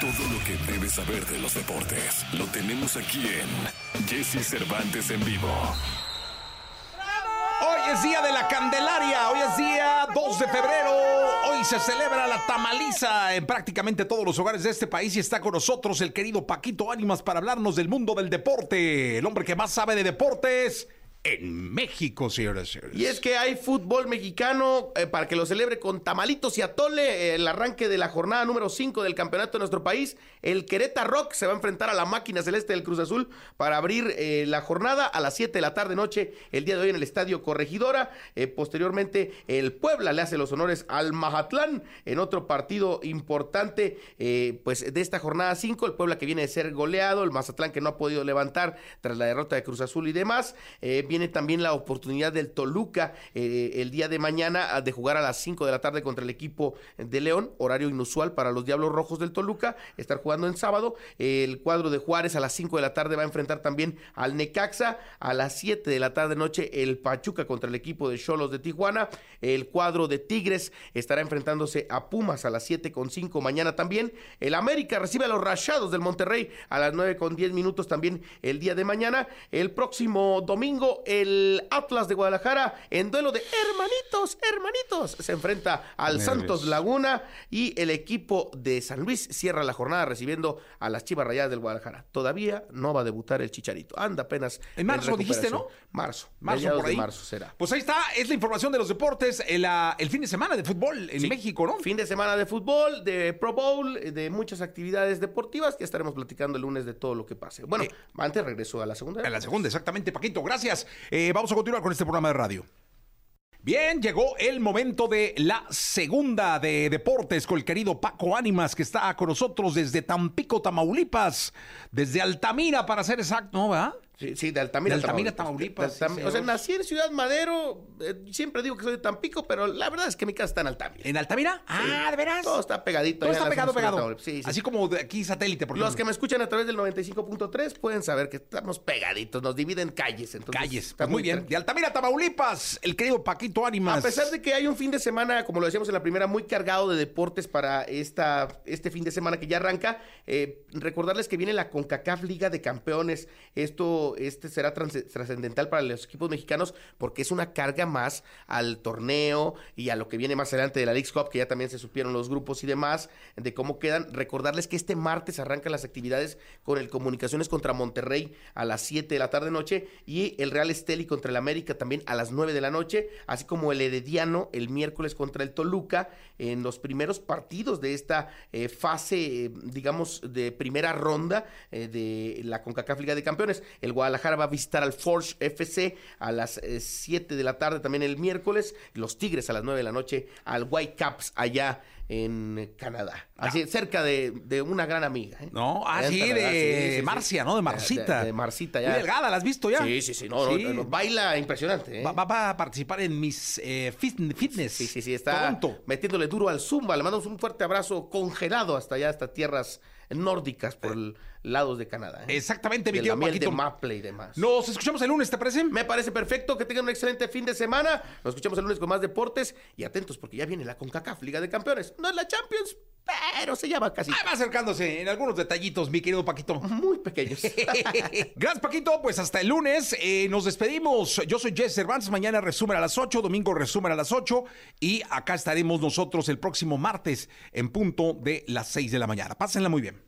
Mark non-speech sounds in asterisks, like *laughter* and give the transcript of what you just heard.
Todo lo que debes saber de los deportes lo tenemos aquí en Jesse Cervantes en vivo. Hoy es día de la Candelaria, hoy es día 2 de febrero, hoy se celebra la tamaliza en prácticamente todos los hogares de este país y está con nosotros el querido Paquito Ánimas para hablarnos del mundo del deporte, el hombre que más sabe de deportes en México, señoras y señores. Y es que hay fútbol mexicano eh, para que lo celebre con tamalitos y atole. El arranque de la jornada número 5 del campeonato de nuestro país. El Querétaro Rock se va a enfrentar a la máquina celeste del Cruz Azul para abrir eh, la jornada a las 7 de la tarde noche el día de hoy en el Estadio Corregidora. Eh, posteriormente, el Puebla le hace los honores al Mazatlán en otro partido importante pues de esta jornada 5. El Puebla que viene de ser goleado, el Mazatlán que no ha podido levantar tras la derrota de Cruz Azul y demás. También la oportunidad del Toluca el día de mañana de jugar a las 5 de la tarde contra el equipo de León, horario inusual para los Diablos Rojos del Toluca, estar jugando en sábado. El cuadro de Juárez a las 5 de la tarde va a enfrentar también al Necaxa. A las 7 de la tarde noche el Pachuca contra el equipo de Cholos de Tijuana. El cuadro de Tigres estará enfrentándose a Pumas a las 7 con 5 mañana también. El América recibe a los Rayados del Monterrey a las 9 con 10 minutos también el día de mañana. El próximo domingo el Atlas de Guadalajara en duelo de hermanitos, hermanitos. Se enfrenta al Santos Laguna y el equipo de San Luis cierra la jornada recibiendo a las Chivas Rayadas del Guadalajara. Todavía no va a debutar el Chicharito. Anda apenas. En marzo dijiste, ¿no? Marzo. Marzo por ahí. marzo será. Pues ahí está, es la información de los deportes, el, ah, el fin de semana de fútbol en Sí. México, ¿no? Fin de semana de fútbol, de Pro Bowl, de muchas actividades deportivas. Ya estaremos platicando el lunes de todo lo que pase. Bueno, Eh, antes regreso a la segunda. En la segunda, exactamente, Paquito, gracias. Eh, vamos a continuar con este programa de radio. Bien, llegó el momento de la segunda de deportes con el querido Paco Ánimas, que está con nosotros desde Tampico, Tamaulipas, desde Altamira, para ser exacto, ¿no? ¿verdad? Sí, sí, de Altamira, De Altamira, Tamaulipas, sí, o sea, nací en Ciudad Madero. eh, siempre digo que soy de Tampico, pero la verdad es que mi casa está en Altamira. ¿En Altamira? Ah, ¿de veras? Todo está pegadito. Todo está pegado, pegado. Tamaulipas. Sí, sí. Así como de aquí satélite, por Los ejemplo. que me escuchan a través del 95.3 pueden saber que estamos pegaditos, nos dividen calles. Entonces Calles. Pues muy bien. De Altamira, Tamaulipas, el querido Paquito Ánimas. A pesar de que hay un fin de semana, como lo decíamos en la primera, muy cargado de deportes para esta, este fin de semana que ya arranca, eh, recordarles que viene la CONCACAF Liga de Campeones. Esto este será trascendental para los equipos mexicanos porque es una carga más al torneo y a lo que viene más adelante de la League Cup, que ya también se supieron los grupos y demás, de cómo quedan. Recordarles que este martes arrancan las actividades con el Comunicaciones contra Monterrey a las 7 de la tarde noche y el Real Esteli contra el América también a las 9 de la noche, así como el Herediano el miércoles contra el Toluca en los primeros partidos de esta eh, fase, eh, digamos, de primera ronda eh, de la CONCACAF Liga de Campeones. Guadalajara va a visitar al Forge FC a las 7 de la tarde también el miércoles, los Tigres a las 9 de la noche al Whitecaps allá en Canadá. Así, cerca de, de una gran amiga. ¿eh? No, ah, Allá en sí, Canadá, de Marcia, ¿no? De Marcita. De, de Marcita, ya. Muy delgada, ¿la has visto ya? Sí, sí, sí. No, no, no, baila impresionante. ¿eh? Va, a participar en mis eh, fit- fitness. Sí, sí, sí, está Toronto. metiéndole duro al Zumba. Le mandamos un fuerte abrazo congelado hasta allá, hasta tierras nórdicas por el lados de Canadá. ¿eh? Exactamente, mi de querido la miel Paquito. de Maple y demás. Nos escuchamos el lunes, ¿te parece? Me parece perfecto que tengan un excelente fin de semana. Nos escuchamos el lunes con más deportes y atentos porque ya viene la CONCACAF Liga de Campeones. No es la Champions, pero se llama casi Ah, va acercándose en algunos detallitos, mi querido Paquito. muy pequeños. *laughs* Gracias, Paquito. Pues hasta el lunes. eh, nos despedimos. Yo soy Jess Cervantes. Mañana resumen a las 8, domingo resumen a las 8. Y acá estaremos nosotros el próximo martes en punto de las 6 de la mañana. Pásenla muy bien.